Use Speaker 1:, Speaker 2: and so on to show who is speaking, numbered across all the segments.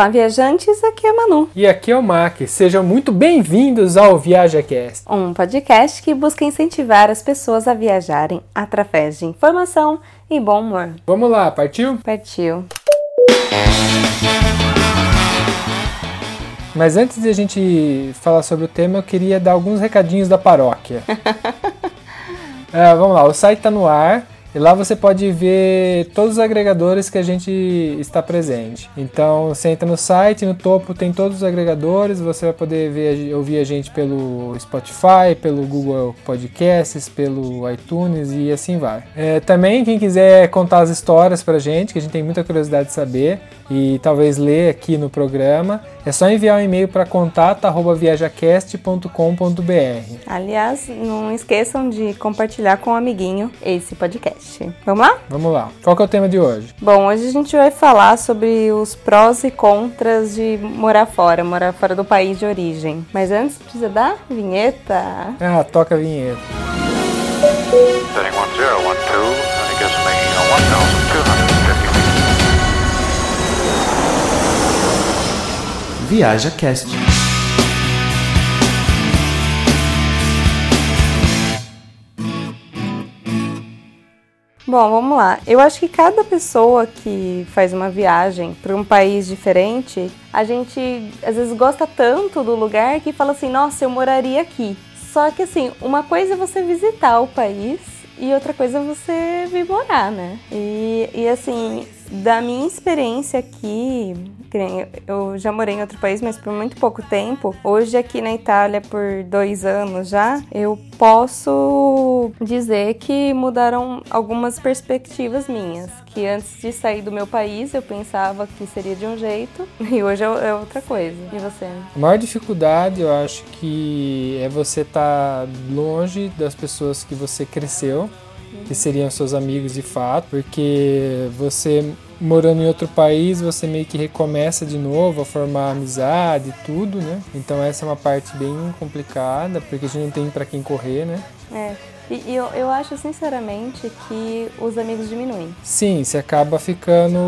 Speaker 1: Olá, viajantes, aqui é a Manu.
Speaker 2: E aqui é o Mac. Sejam muito bem-vindos ao ViajaCast,
Speaker 1: um podcast que busca incentivar as pessoas a viajarem através de informação e bom humor.
Speaker 2: Vamos lá, partiu?
Speaker 1: Partiu.
Speaker 2: Mas antes de a gente falar sobre o tema, eu queria dar alguns recadinhos da paróquia. é, vamos lá, o site está no ar. E lá você pode ver todos os agregadores que a gente está presente. Então você entra no site, no topo tem todos os agregadores, você vai poder ver, ouvir a gente pelo Spotify, pelo Google Podcasts, pelo iTunes e assim vai. É, também quem quiser contar as histórias pra gente, que a gente tem muita curiosidade de saber, e talvez ler aqui no programa, é só enviar um e-mail para contato@viajacast.com.br.
Speaker 1: Aliás, não esqueçam de compartilhar com um amiguinho esse podcast. Vamos lá?
Speaker 2: Vamos lá. Qual que é o tema de hoje?
Speaker 1: Bom, hoje a gente vai falar sobre os prós e contras de morar fora, morar fora do país de origem. Mas antes precisa dar vinheta.
Speaker 2: Ah, toca a vinheta. Setting 1012, I guess making a 1250
Speaker 1: Viaja Cast. Bom, vamos lá. Eu acho que cada pessoa que faz uma viagem para um país diferente, a gente às vezes gosta tanto do lugar que fala assim: nossa, eu moraria aqui. Só que assim, uma coisa é você visitar o país e outra coisa é você vir morar, né? E, e assim, da minha experiência aqui, eu já morei em outro país, mas por muito pouco tempo. Hoje aqui na Itália por dois anos já, eu posso dizer que mudaram algumas perspectivas minhas. Que antes de sair do meu país eu pensava que seria de um jeito e hoje é, é outra coisa. E você?
Speaker 2: A maior dificuldade eu acho que é você estar tá longe das pessoas que você cresceu que seriam seus amigos de fato, porque você morando em outro país, você meio que recomeça de novo a formar amizade e tudo, né? Então essa é uma parte bem complicada, porque a gente não tem para quem correr, né?
Speaker 1: É. E eu, eu acho sinceramente que os amigos diminuem.
Speaker 2: Sim, você acaba ficando.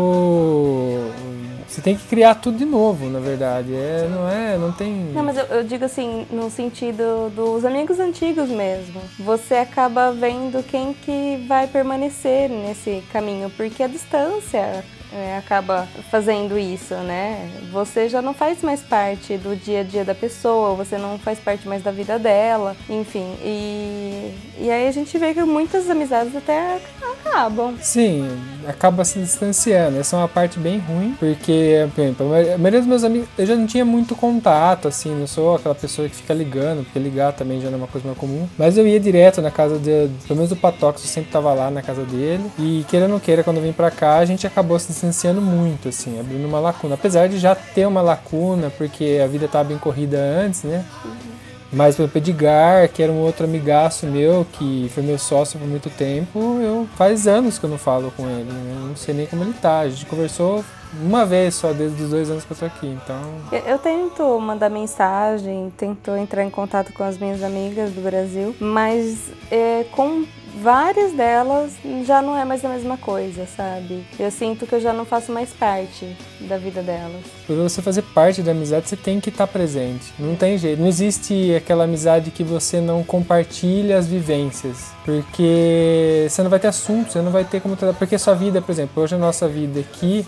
Speaker 2: Você tem que criar tudo de novo, na verdade. É, não é, não tem.
Speaker 1: Não, mas eu, eu digo assim, no sentido dos amigos antigos mesmo. Você acaba vendo quem que vai permanecer nesse caminho, porque a distância é, acaba fazendo isso, né? Você já não faz mais parte do dia a dia da pessoa, você não faz parte mais da vida dela, enfim. E, e aí a gente vê que muitas amizades até acabam.
Speaker 2: Sim, acaba se distanciando. Essa é uma parte bem ruim, porque, por exemplo, a maioria dos meus amigos, eu já não tinha muito contato, assim, não sou aquela pessoa que fica ligando, porque ligar também já não é uma coisa mais comum. Mas eu ia direto na casa de, pelo menos do Patox, eu sempre tava lá na casa dele. E queira ou não queira, quando eu vim pra cá, a gente acabou se distanciando muito, assim, abrindo uma lacuna. Apesar de já ter uma lacuna, porque a vida estava bem corrida antes, né? Uhum. Mas o Edgar, que era um outro amigaço meu, que foi meu sócio por muito tempo, eu faz anos que eu não falo com ele, né? não sei nem como ele tá. A gente conversou uma vez só desde os dois anos que eu tô aqui, então.
Speaker 1: Eu, eu, tento mandar mensagem, tento entrar em contato com as minhas amigas do Brasil, mas é, com várias delas já não é mais a mesma coisa, sabe? Eu sinto que eu já não faço mais parte da vida delas.
Speaker 2: Para você fazer parte da amizade, você tem que estar presente. Não tem jeito. Não existe aquela amizade que você não compartilha as vivências. Porque você não vai ter assunto, você não vai ter como tratar. Porque sua vida, por exemplo, hoje a nossa vida aqui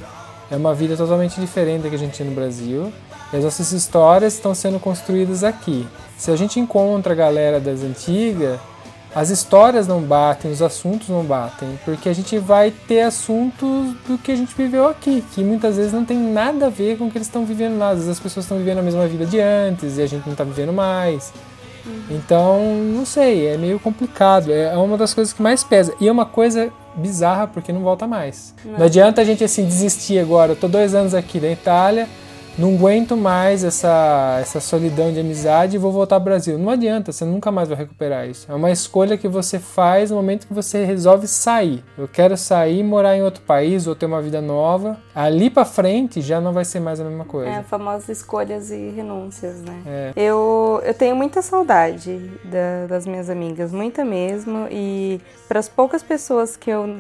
Speaker 2: é uma vida totalmente diferente da que a gente tinha no Brasil. E as nossas histórias estão sendo construídas aqui. Se a gente encontra a galera das antigas, as histórias não batem, os assuntos não batem, porque a gente vai ter assuntos do que a gente viveu aqui, que muitas vezes não tem nada a ver com o que eles estão vivendo lá. Às vezes as pessoas estão vivendo a mesma vida de antes e a gente não está vivendo mais. Uhum. Então, não sei, é meio complicado. É uma das coisas que mais pesa. E é uma coisa bizarra porque não volta mais. Não, não adianta a gente assim desistir agora. Eu tô dois anos aqui na Itália não aguento mais essa, essa solidão de amizade e vou voltar ao Brasil. Não adianta, você nunca mais vai recuperar isso. É uma escolha que você faz no momento que você resolve sair. Eu quero sair, morar em outro país ou ter uma vida nova. Ali para frente já não vai ser mais a mesma coisa.
Speaker 1: É, famosas escolhas e renúncias, né? É. Eu, eu tenho muita saudade da, das minhas amigas, muita mesmo. E para as poucas pessoas que eu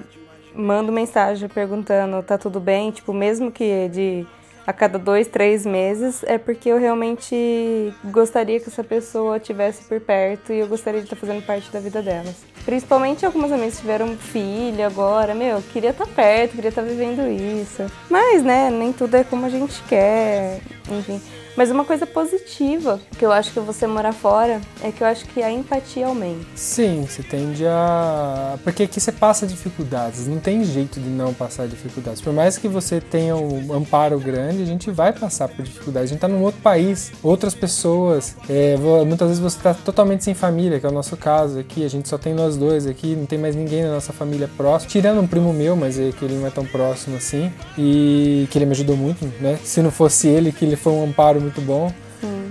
Speaker 1: mando mensagem perguntando tá tudo bem, tipo, mesmo que de a cada dois, três meses, é porque eu realmente gostaria que essa pessoa tivesse por perto e eu gostaria de estar fazendo parte da vida delas. Principalmente algumas amigas tiveram filho agora, meu, queria estar perto, queria estar vivendo isso. Mas, né, nem tudo é como a gente quer, enfim. Mas uma coisa positiva que eu acho que você morar fora é que eu acho que a empatia aumenta.
Speaker 2: Sim, você tende a. Porque aqui você passa dificuldades, não tem jeito de não passar dificuldades. Por mais que você tenha um amparo grande, a gente vai passar por dificuldades. A gente tá num outro país, outras pessoas. É, muitas vezes você tá totalmente sem família, que é o nosso caso aqui. A gente só tem nós dois aqui, não tem mais ninguém na nossa família próxima. Tirando um primo meu, mas é que ele não é tão próximo assim. E que ele me ajudou muito, né? Se não fosse ele, que ele foi um amparo muito bom.
Speaker 1: Hum.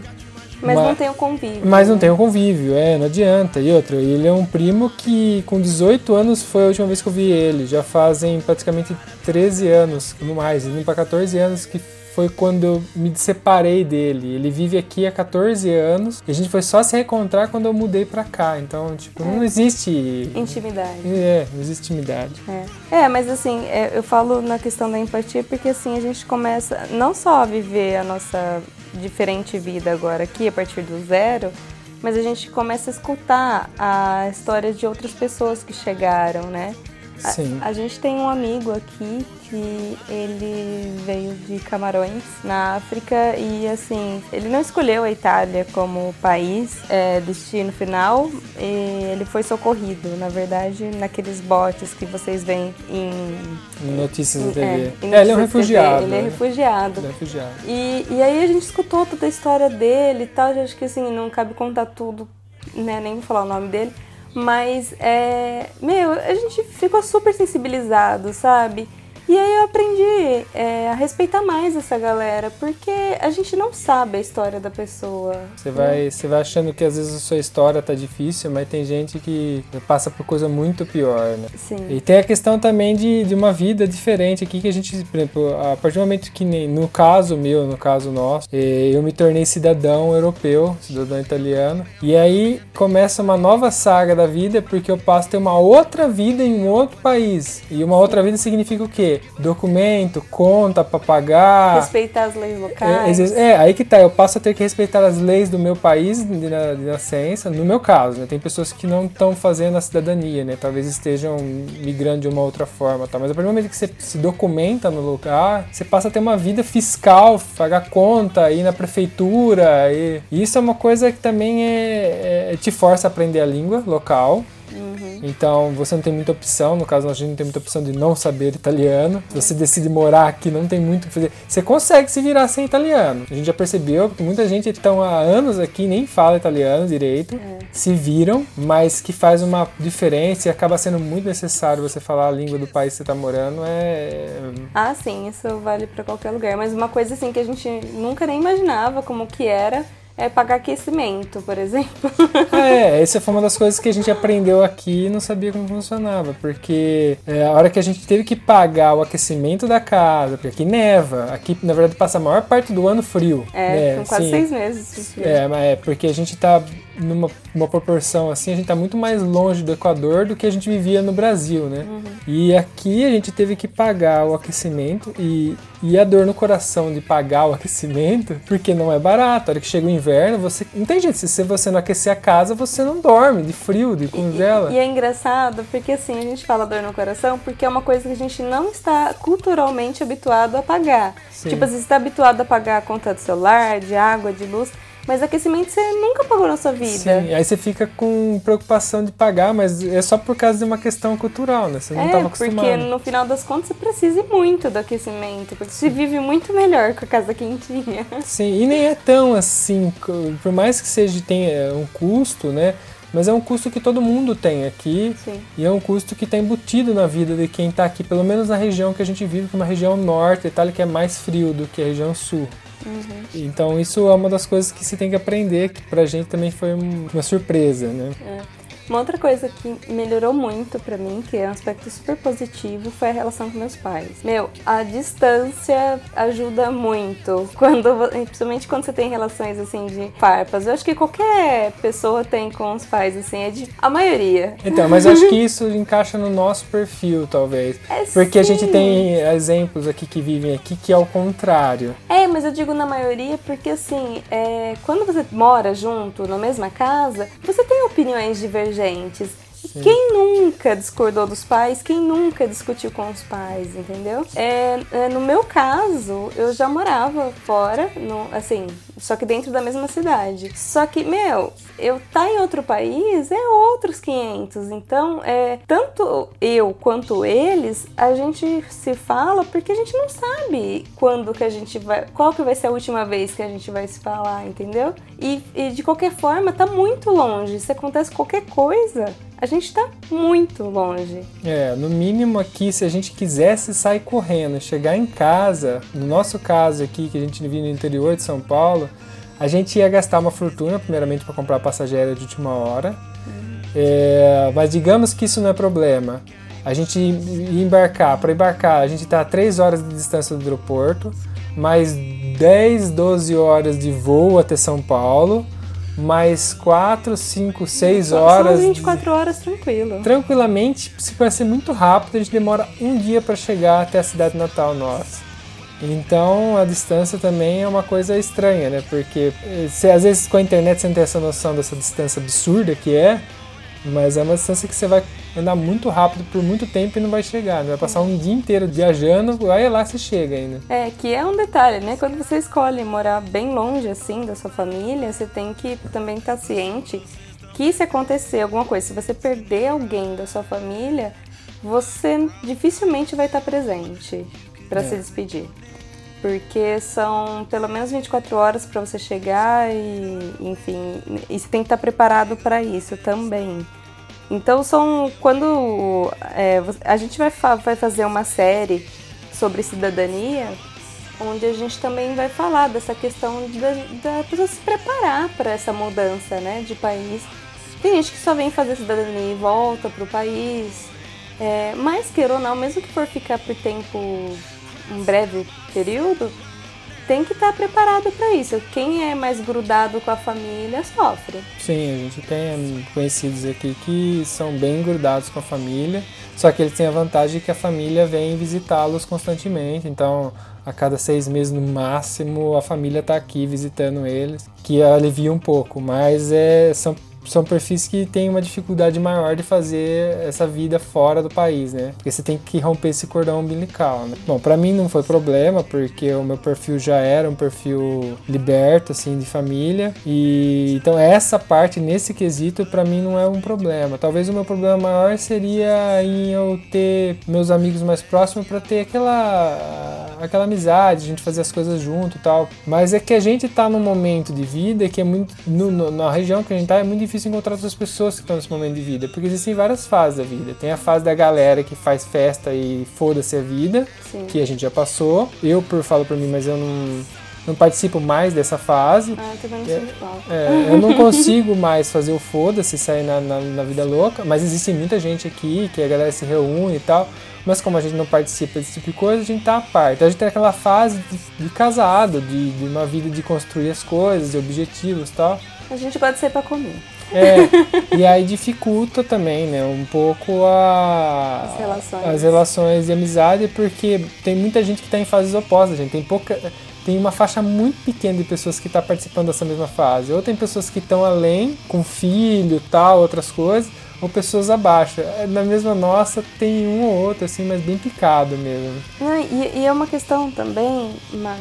Speaker 1: Mas, mas, não tem o convívio.
Speaker 2: Mas não né? tem o convívio, é, não adianta. E outra, ele é um primo que com 18 anos foi a última vez que eu vi ele. Já fazem praticamente 13 anos, no mais, indo para 14 anos que foi quando eu me separei dele. Ele vive aqui há 14 anos e a gente foi só se reencontrar quando eu mudei pra cá. Então, tipo, é. não existe.
Speaker 1: Intimidade.
Speaker 2: É, não existe intimidade.
Speaker 1: É, é mas assim, é, eu falo na questão da empatia porque assim a gente começa não só a viver a nossa diferente vida agora aqui a partir do zero, mas a gente começa a escutar a história de outras pessoas que chegaram, né?
Speaker 2: Sim.
Speaker 1: A, a, gente tem um amigo aqui que ele veio de Camarões, na África, e assim, ele não escolheu a Itália como país, é, destino final, e ele foi socorrido, na verdade, naqueles botes que vocês veem em.
Speaker 2: Notícias da TV. É, é, ele é um refugiado.
Speaker 1: Ele é
Speaker 2: né?
Speaker 1: refugiado.
Speaker 2: Ele é refugiado.
Speaker 1: E, e aí a gente escutou toda a história dele e tal, acho que assim, não cabe contar tudo, né, nem falar o nome dele mas, é, meu, a gente ficou super sensibilizado, sabe? E aí eu aprendi é, a respeitar mais essa galera, porque a gente não sabe a história da pessoa.
Speaker 2: Você vai, você vai achando que às vezes a sua história tá difícil, mas tem gente que passa por coisa muito pior, né?
Speaker 1: Sim.
Speaker 2: E tem a questão também de, de uma vida diferente aqui que a gente, por exemplo, a partir do momento que no caso meu, no caso nosso, eu me tornei cidadão europeu, cidadão italiano, e aí começa uma nova saga da vida porque eu passo a ter uma outra vida em um outro país. E uma outra vida significa o quê? Documento, conta para pagar.
Speaker 1: Respeitar as leis locais.
Speaker 2: É, é, aí que tá. Eu passo a ter que respeitar as leis do meu país de, de nascença. No meu caso, né? Tem pessoas que não estão fazendo a cidadania, né? Talvez estejam migrando de uma outra forma, tá? Mas a partir do momento que você se documenta no lugar, você passa a ter uma vida fiscal, pagar conta, ir na prefeitura. E, e isso é uma coisa que também é, é, te força a aprender a língua local. Então você não tem muita opção, no caso a gente não tem muita opção de não saber italiano. Se você decide morar aqui, não tem muito o que fazer. Você consegue se virar sem italiano. A gente já percebeu que muita gente estão há anos aqui nem fala italiano direito, é. se viram, mas que faz uma diferença e acaba sendo muito necessário você falar a língua do país que você está morando. É...
Speaker 1: Ah, sim, isso vale para qualquer lugar. Mas uma coisa assim que a gente nunca nem imaginava como que era é pagar aquecimento, por exemplo.
Speaker 2: é, essa foi uma das coisas que a gente aprendeu aqui e não sabia como funcionava, porque é, a hora que a gente teve que pagar o aquecimento da casa, porque aqui neva, aqui na verdade passa a maior parte do ano frio.
Speaker 1: É, né? quase Sim. seis meses.
Speaker 2: É, mas é porque a gente tá numa uma proporção assim, a gente tá muito mais longe do Equador do que a gente vivia no Brasil, né?
Speaker 1: Uhum.
Speaker 2: E aqui a gente teve que pagar o aquecimento e, e a dor no coração de pagar o aquecimento, porque não é barato. A hora que chega o inverno, você não tem jeito, se você não aquecer a casa, você não dorme de frio, de congela.
Speaker 1: E, e é engraçado porque assim, a gente fala dor no coração porque é uma coisa que a gente não está culturalmente habituado a pagar. Sim. Tipo, você está habituado a pagar a conta do celular, de água, de luz. Mas aquecimento você nunca pagou na sua vida.
Speaker 2: Sim, aí você fica com preocupação de pagar, mas é só por causa de uma questão cultural, né? Você não estava é, acostumado.
Speaker 1: porque no final das contas você precisa muito do aquecimento, porque você vive muito melhor com a casa quentinha.
Speaker 2: Sim, e nem é tão assim, por mais que seja tenha um custo, né? Mas é um custo que todo mundo tem aqui
Speaker 1: Sim.
Speaker 2: e é um custo que está embutido na vida de quem está aqui, pelo menos na região que a gente vive, que é uma região norte, Itália que é mais frio do que a região sul.
Speaker 1: Uhum.
Speaker 2: Então isso é uma das coisas que se tem que aprender, que pra gente também foi uma surpresa, né?
Speaker 1: É. Uma outra coisa que melhorou muito para mim, que é um aspecto super positivo, foi a relação com meus pais. Meu, a distância ajuda muito, quando, principalmente quando você tem relações assim de farpas. Eu acho que qualquer pessoa tem com os pais, assim, é de. A maioria.
Speaker 2: Então, mas acho que isso encaixa no nosso perfil, talvez. É, Porque sim. a gente tem exemplos aqui que vivem aqui que é o contrário.
Speaker 1: É, mas eu digo na maioria porque assim, é, quando você mora junto, na mesma casa, você tem opiniões divergentes. Sim. Quem nunca discordou dos pais? Quem nunca discutiu com os pais, entendeu? É, é, no meu caso, eu já morava fora, no, assim, só que dentro da mesma cidade. Só que, meu, eu tá em outro país é outros 500. Então, é, tanto eu quanto eles, a gente se fala porque a gente não sabe quando que a gente vai, qual que vai ser a última vez que a gente vai se falar, entendeu? E, e de qualquer forma, tá muito longe. Se acontece qualquer coisa, a gente está muito longe.
Speaker 2: É, no mínimo aqui, se a gente quisesse sair correndo, chegar em casa, no nosso caso aqui, que a gente vive no interior de São Paulo, a gente ia gastar uma fortuna, primeiramente para comprar passageira de última hora. Uhum. É, mas digamos que isso não é problema. A gente ia embarcar, para embarcar, a gente está a 3 horas de distância do aeroporto, mais 10, 12 horas de voo até São Paulo mais 4, 5, 6 horas.
Speaker 1: São 24 horas tranquilo.
Speaker 2: Tranquilamente, se vai ser muito rápido, a gente demora um dia para chegar até a cidade natal nossa. Então a distância também é uma coisa estranha, né? Porque se, às vezes com a internet você não tem essa noção dessa distância absurda que é, mas é uma distância que você vai andar muito rápido por muito tempo e não vai chegar. Né? Vai passar um dia inteiro viajando, aí lá você chega ainda.
Speaker 1: É, que é um detalhe, né? Quando você escolhe morar bem longe, assim, da sua família, você tem que também estar ciente que se acontecer alguma coisa, se você perder alguém da sua família, você dificilmente vai estar presente para é. se despedir. Porque são pelo menos 24 horas para você chegar e, enfim, e você tem que estar preparado para isso também. Então são quando é, a gente vai, fa vai fazer uma série sobre cidadania, onde a gente também vai falar dessa questão da, da pessoa se preparar para essa mudança, né, de país. Tem gente que só vem fazer cidadania e volta para o país, é, mas queira ou não, mesmo que for ficar por tempo um breve período, tem que estar tá preparado para isso. Quem é mais grudado com a família sofre.
Speaker 2: Sim, a gente tem conhecidos aqui que são bem grudados com a família, só que eles têm a vantagem que a família vem visitá-los constantemente, então a cada seis meses no máximo a família está aqui visitando eles, que alivia um pouco, mas é, são são perfis que têm uma dificuldade maior de fazer essa vida fora do país, né? Porque você tem que romper esse cordão umbilical, né? Bom, para mim não foi problema, porque o meu perfil já era um perfil liberto, assim, de família. E então essa parte, nesse quesito, para mim não é um problema. Talvez o meu problema maior seria em eu ter meus amigos mais próximos para ter aquela, aquela amizade, a gente fazer as coisas junto e tal. Mas é que a gente tá num momento de vida que é muito. No, no, na região que a gente tá é muito difícil difícil encontrar outras pessoas que estão nesse momento de vida, porque existem várias fases da vida. Tem a fase da galera que faz festa e foda-se a vida, Sim. que a gente já passou. Eu por falo por mim, mas eu não não participo mais dessa fase.
Speaker 1: Ah, eu também não
Speaker 2: é, eu não consigo mais fazer o foda-se, sair na, na, na, vida louca, mas existe muita gente aqui que a galera se reúne e tal. Mas como a gente não participa desse tipo de coisa, a gente tá à parte. Então a gente tem aquela fase de, de casado, de, de, uma vida de construir as coisas, de objetivos e tal.
Speaker 1: A gente pode sair pra comer.
Speaker 2: É, e aí dificulta também, né, um pouco a,
Speaker 1: as, relações.
Speaker 2: as relações de amizade, porque tem muita gente que está em fases opostas, gente. Tem pouca. Tem uma faixa muito pequena de pessoas que está participando dessa mesma fase. Ou tem pessoas que estão além, com filho, tal, outras coisas, ou pessoas abaixo. É, na mesma nossa tem um ou outro, assim, mas bem picado mesmo.
Speaker 1: Não, e, e, é uma questão também,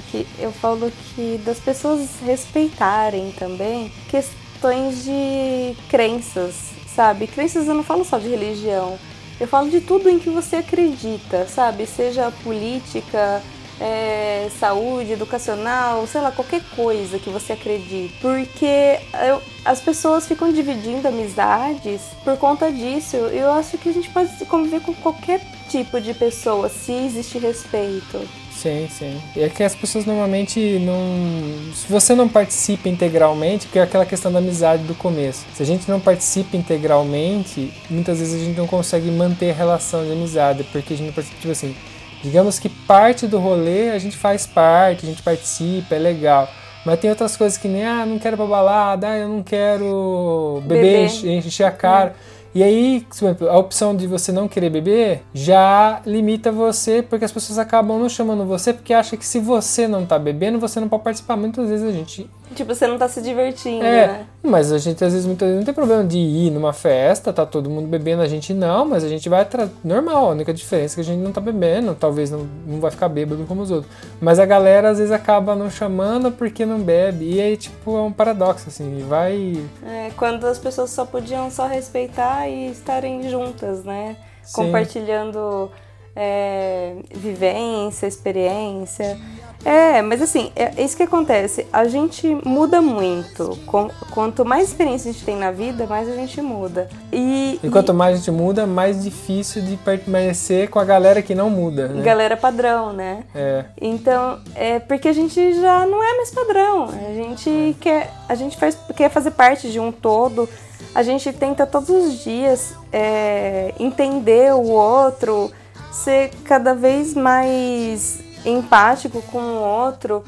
Speaker 1: que eu falo que das pessoas respeitarem também questão questões de crenças, sabe? Crenças eu não falo só de religião, eu falo de tudo em que você acredita, sabe? Seja política, é, saúde, educacional, sei lá, qualquer coisa que você acredite. Porque eu, as pessoas ficam dividindo amizades por conta disso. Eu acho que a gente pode conviver com qualquer tipo de pessoa se existe respeito.
Speaker 2: Sim, sim. É que as pessoas normalmente não. Se você não participa integralmente, que é aquela questão da amizade do começo. Se a gente não participa integralmente, muitas vezes a gente não consegue manter a relação de amizade, porque a gente não participa, tipo assim, digamos que parte do rolê a gente faz parte, a gente participa, é legal. Mas tem outras coisas que nem, ah, não quero pra balada, ah, eu não quero beber,
Speaker 1: Beber.
Speaker 2: encher a cara. E aí, a opção de você não querer beber já limita você, porque as pessoas acabam não chamando você porque acham que se você não tá bebendo, você não pode participar. Muitas vezes a gente.
Speaker 1: Tipo, você não tá se divertindo,
Speaker 2: É,
Speaker 1: né?
Speaker 2: mas a gente às vezes muitas vezes não tem problema de ir numa festa, tá todo mundo bebendo, a gente não, mas a gente vai normal. A única diferença é que a gente não tá bebendo, talvez não, não vai ficar bêbado como os outros. Mas a galera às vezes acaba não chamando porque não bebe. E aí, tipo, é um paradoxo, assim, vai.
Speaker 1: É, quando as pessoas só podiam só respeitar e estarem juntas, né?
Speaker 2: Sim.
Speaker 1: Compartilhando é, vivência, experiência. É, mas assim, é isso que acontece. A gente muda muito. Com- quanto mais experiência a gente tem na vida, mais a gente muda. E,
Speaker 2: E quanto mais a gente muda, mais difícil de permanecer com a galera que não muda,
Speaker 1: e
Speaker 2: né?
Speaker 1: galera padrão, né?
Speaker 2: É.
Speaker 1: Então, é porque a gente já não é mais padrão. A gente quer, a gente faz, quer fazer parte de um todo. A gente tenta todos os dias é, entender o outro, ser cada vez mais empático com o outro.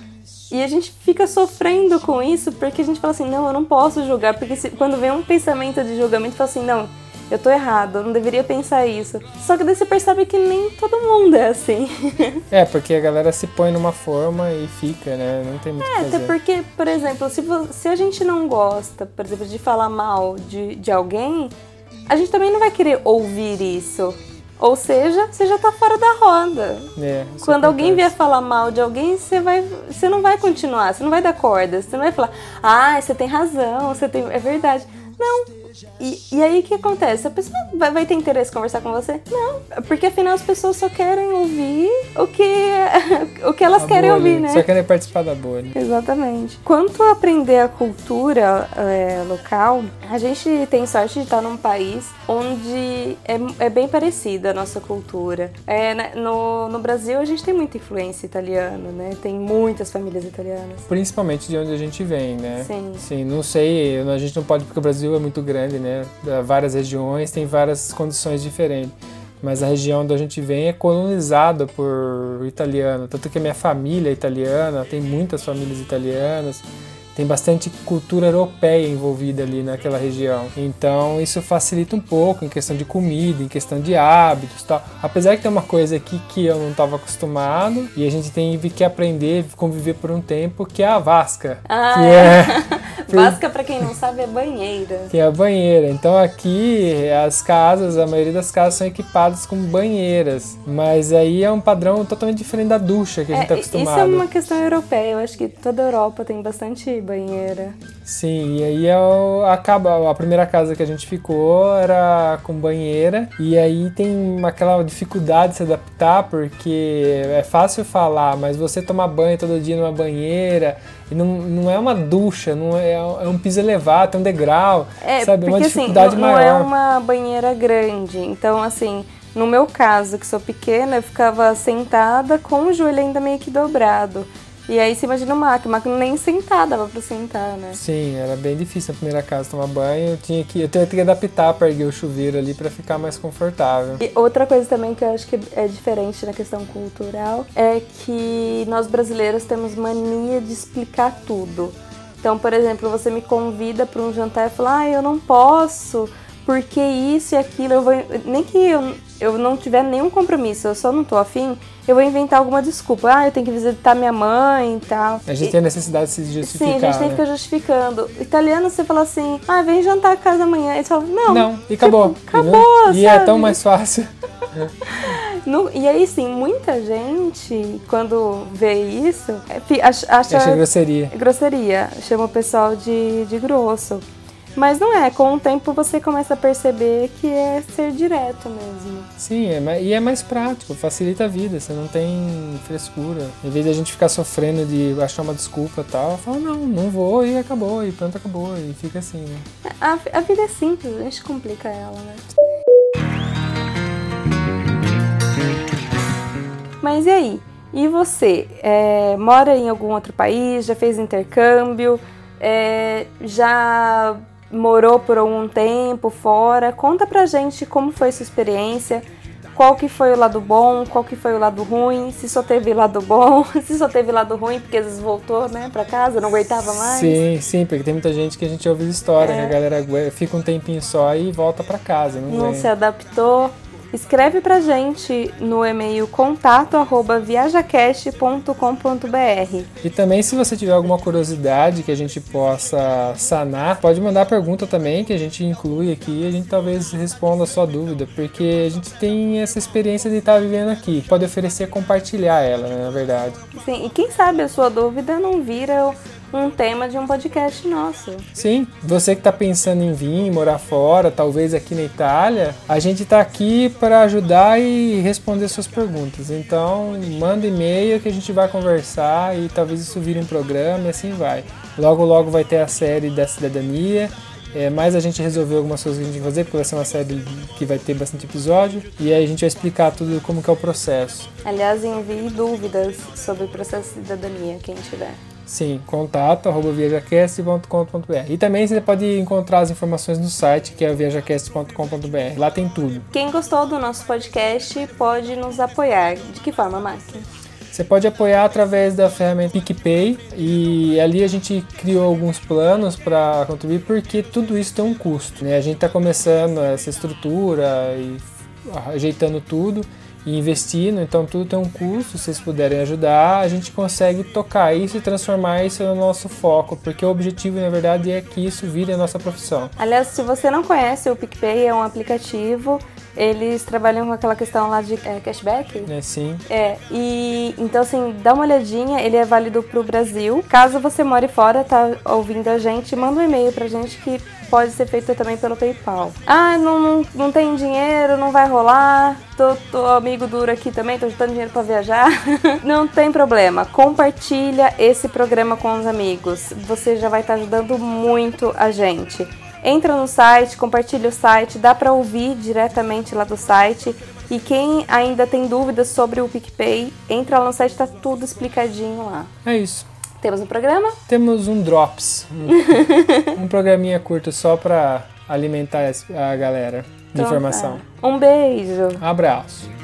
Speaker 1: E a gente fica sofrendo com isso porque a gente fala assim, não, eu não posso julgar. Porque se- quando vem um pensamento de julgamento, fala assim, não, eu tô errado, eu não deveria pensar isso. Só que daí você percebe que nem todo mundo é assim.
Speaker 2: É, porque a galera se põe numa forma e fica, né? Não tem muito
Speaker 1: É, até porque, por exemplo, se, se a gente não gosta, por exemplo, de falar mal de, de alguém, a gente também não vai querer ouvir isso. Ou seja, você já tá fora da roda.
Speaker 2: É,
Speaker 1: Quando alguém vier falar mal de alguém, você, vai, você não vai continuar, você não vai dar corda, você não vai falar, ah, você tem razão, você tem. É verdade. Não. E, e aí o que acontece? A pessoa vai, vai ter interesse em conversar com você? Não. Porque afinal as pessoas só querem ouvir o que, o que elas
Speaker 2: A
Speaker 1: querem
Speaker 2: bolha,
Speaker 1: ouvir, né?
Speaker 2: Só querem participar da bolha.
Speaker 1: Exatamente. Quanto a aprender a cultura é, local, a gente tem sorte de estar num país onde é, é bem parecida a nossa cultura. É, né, no, no Brasil a gente tem muita influência italiana, né? Tem muitas famílias italianas.
Speaker 2: Principalmente de onde a gente vem, né?
Speaker 1: Sim.
Speaker 2: Sim, não sei, a gente não pode, porque o Brasil é muito grande, né? Há Várias regiões, tem várias condições diferentes. Mas a região onde a gente vem é colonizada por italiano. Tanto que a minha família é italiana, tem muitas famílias italianas. Tem bastante cultura europeia envolvida ali naquela região. Então isso facilita um pouco em questão de comida, em questão de hábitos tal. Apesar que tem uma coisa aqui que eu não estava acostumado e a gente tem que aprender, conviver por um tempo, que é a vasca.
Speaker 1: Ah,
Speaker 2: que
Speaker 1: é.
Speaker 2: é
Speaker 1: Vasca, pra quem não sabe, é banheira.
Speaker 2: que é a banheira. Então aqui as casas, a maioria das casas são equipadas com banheiras, mas aí é um padrão totalmente diferente da ducha que a gente
Speaker 1: É,
Speaker 2: está
Speaker 1: isso
Speaker 2: acostumado.
Speaker 1: é uma questão europeia. Eu acho que toda a Europa tem bastante banheira.
Speaker 2: Sim, e aí é o- acaba a primeira casa que a gente ficou era com banheira e aí tem aquela dificuldade de se adaptar porque é fácil falar, mas você tomar banho todo dia numa banheira e não, não é uma ducha, não é, é um piso elevado, tem um degrau,
Speaker 1: É,
Speaker 2: sabe? É uma
Speaker 1: assim,
Speaker 2: dificuldade
Speaker 1: não, não
Speaker 2: maior.
Speaker 1: é uma banheira grande. Então, assim, no meu caso, que sou pequena, eu ficava sentada com o joelho ainda meio que dobrado. E aí você imagina o Mac, o Mac nem sentar, dava pra sentar, né?
Speaker 2: Sim, era bem difícil na primeira casa tomar banho. Eu tinha que, eu tinha que adaptar para erguer o chuveiro ali para ficar mais confortável.
Speaker 1: E outra coisa também que eu acho que é diferente na questão cultural é que nós brasileiros temos mania de explicar tudo. Então, por exemplo, você me convida para um jantar e fala, ah, eu não posso, porque isso e aquilo, eu vou. Nem que eu, eu não tiver nenhum compromisso, eu só não tô afim, eu vou inventar alguma desculpa. Ah, eu tenho que visitar minha mãe e tal.
Speaker 2: A gente
Speaker 1: E-
Speaker 2: tem a necessidade de se justificar.
Speaker 1: Sim, a gente tem que
Speaker 2: né?
Speaker 1: ficar justificando. Italiano, você fala assim, ah, vem jantar a casa amanhã. Eles falam, não.
Speaker 2: Não, e acabou.
Speaker 1: acabou,
Speaker 2: E é
Speaker 1: sabe?
Speaker 2: tão mais fácil.
Speaker 1: No- e aí, sim, muita gente, quando vê isso, é, acha
Speaker 2: Achei grosseria.
Speaker 1: grosseria, chama o pessoal de, de grosso. Mas não é, com o tempo você começa a perceber que é ser direto mesmo.
Speaker 2: Sim, é, e é mais prático, facilita a vida, você não tem frescura. Em vez de a gente ficar sofrendo de achar uma desculpa e tal, fala, não, não vou e acabou, e pronto, acabou, e fica assim, né?
Speaker 1: A, a vida é simples, a gente complica ela, né? Mas e aí? E você, é, mora em algum outro país? Já fez intercâmbio? É, já morou por algum tempo fora? Conta pra gente como foi sua experiência qual que foi o lado bom, qual que foi o lado ruim, se só teve lado bom, se só teve lado ruim porque às vezes voltou, né, pra casa, não aguentava mais.
Speaker 2: Sim, sim, porque tem muita gente que a gente ouve história, é. que a galera fica um tempinho só e volta pra casa. Não,
Speaker 1: não se adaptou. Escreve pra gente no e-mail contato@viajacast.com.br.
Speaker 2: E também se você tiver alguma curiosidade que a gente possa sanar, pode mandar pergunta também que a gente inclui aqui e a gente talvez responda a sua dúvida, porque a gente tem essa experiência de estar vivendo aqui. Pode oferecer compartilhar ela, né, na verdade.
Speaker 1: Sim, e quem sabe a sua dúvida não vira um tema de um podcast nosso.
Speaker 2: Sim, você que está pensando em vir, morar fora, talvez aqui na Itália, a gente está aqui para ajudar e responder suas perguntas. Então, manda e-mail que a gente vai conversar e talvez isso vire um programa e assim vai. Logo, logo vai ter a série da cidadania. É, mas a gente resolveu algumas coisas que a gente vai fazer, porque vai ser uma série que vai ter bastante episódio. E aí a gente vai explicar tudo como que é o processo.
Speaker 1: Aliás, envie dúvidas sobre o processo de cidadania, quem tiver.
Speaker 2: Sim, contato arroba viajacast.com.br. E também você pode encontrar as informações no site, que é viajacast.com.br. Lá tem tudo.
Speaker 1: Quem gostou do nosso podcast pode nos apoiar. De que forma, Márcia?
Speaker 2: Você pode apoiar através da ferramenta PicPay e ali a gente criou alguns planos para contribuir porque tudo isso tem um custo. Né? A gente está começando essa estrutura e ajeitando tudo e investindo, então tudo tem um custo. Se vocês puderem ajudar, a gente consegue tocar isso e transformar isso no nosso foco, porque o objetivo, na verdade, é que isso vire a nossa profissão.
Speaker 1: Aliás, se você não conhece, o PicPay é um aplicativo eles trabalham com aquela questão lá de é, cashback.
Speaker 2: É, sim.
Speaker 1: É, e então assim, dá uma olhadinha, ele é válido pro Brasil. Caso você more fora, tá ouvindo a gente, manda um e-mail pra gente que pode ser feito também pelo PayPal. Ah, não, não, não tem dinheiro, não vai rolar. Tô, tô amigo duro aqui também, tô juntando dinheiro para viajar. não tem problema. Compartilha esse programa com os amigos. Você já vai estar tá ajudando muito a gente. Entra no site, compartilha o site, dá para ouvir diretamente lá do site. E quem ainda tem dúvidas sobre o PicPay, entra lá no site, tá tudo explicadinho lá.
Speaker 2: É isso.
Speaker 1: Temos um programa?
Speaker 2: Temos um Drops. Um, um programinha curto só para alimentar a galera de então, informação.
Speaker 1: Tá. Um beijo.
Speaker 2: Abraço.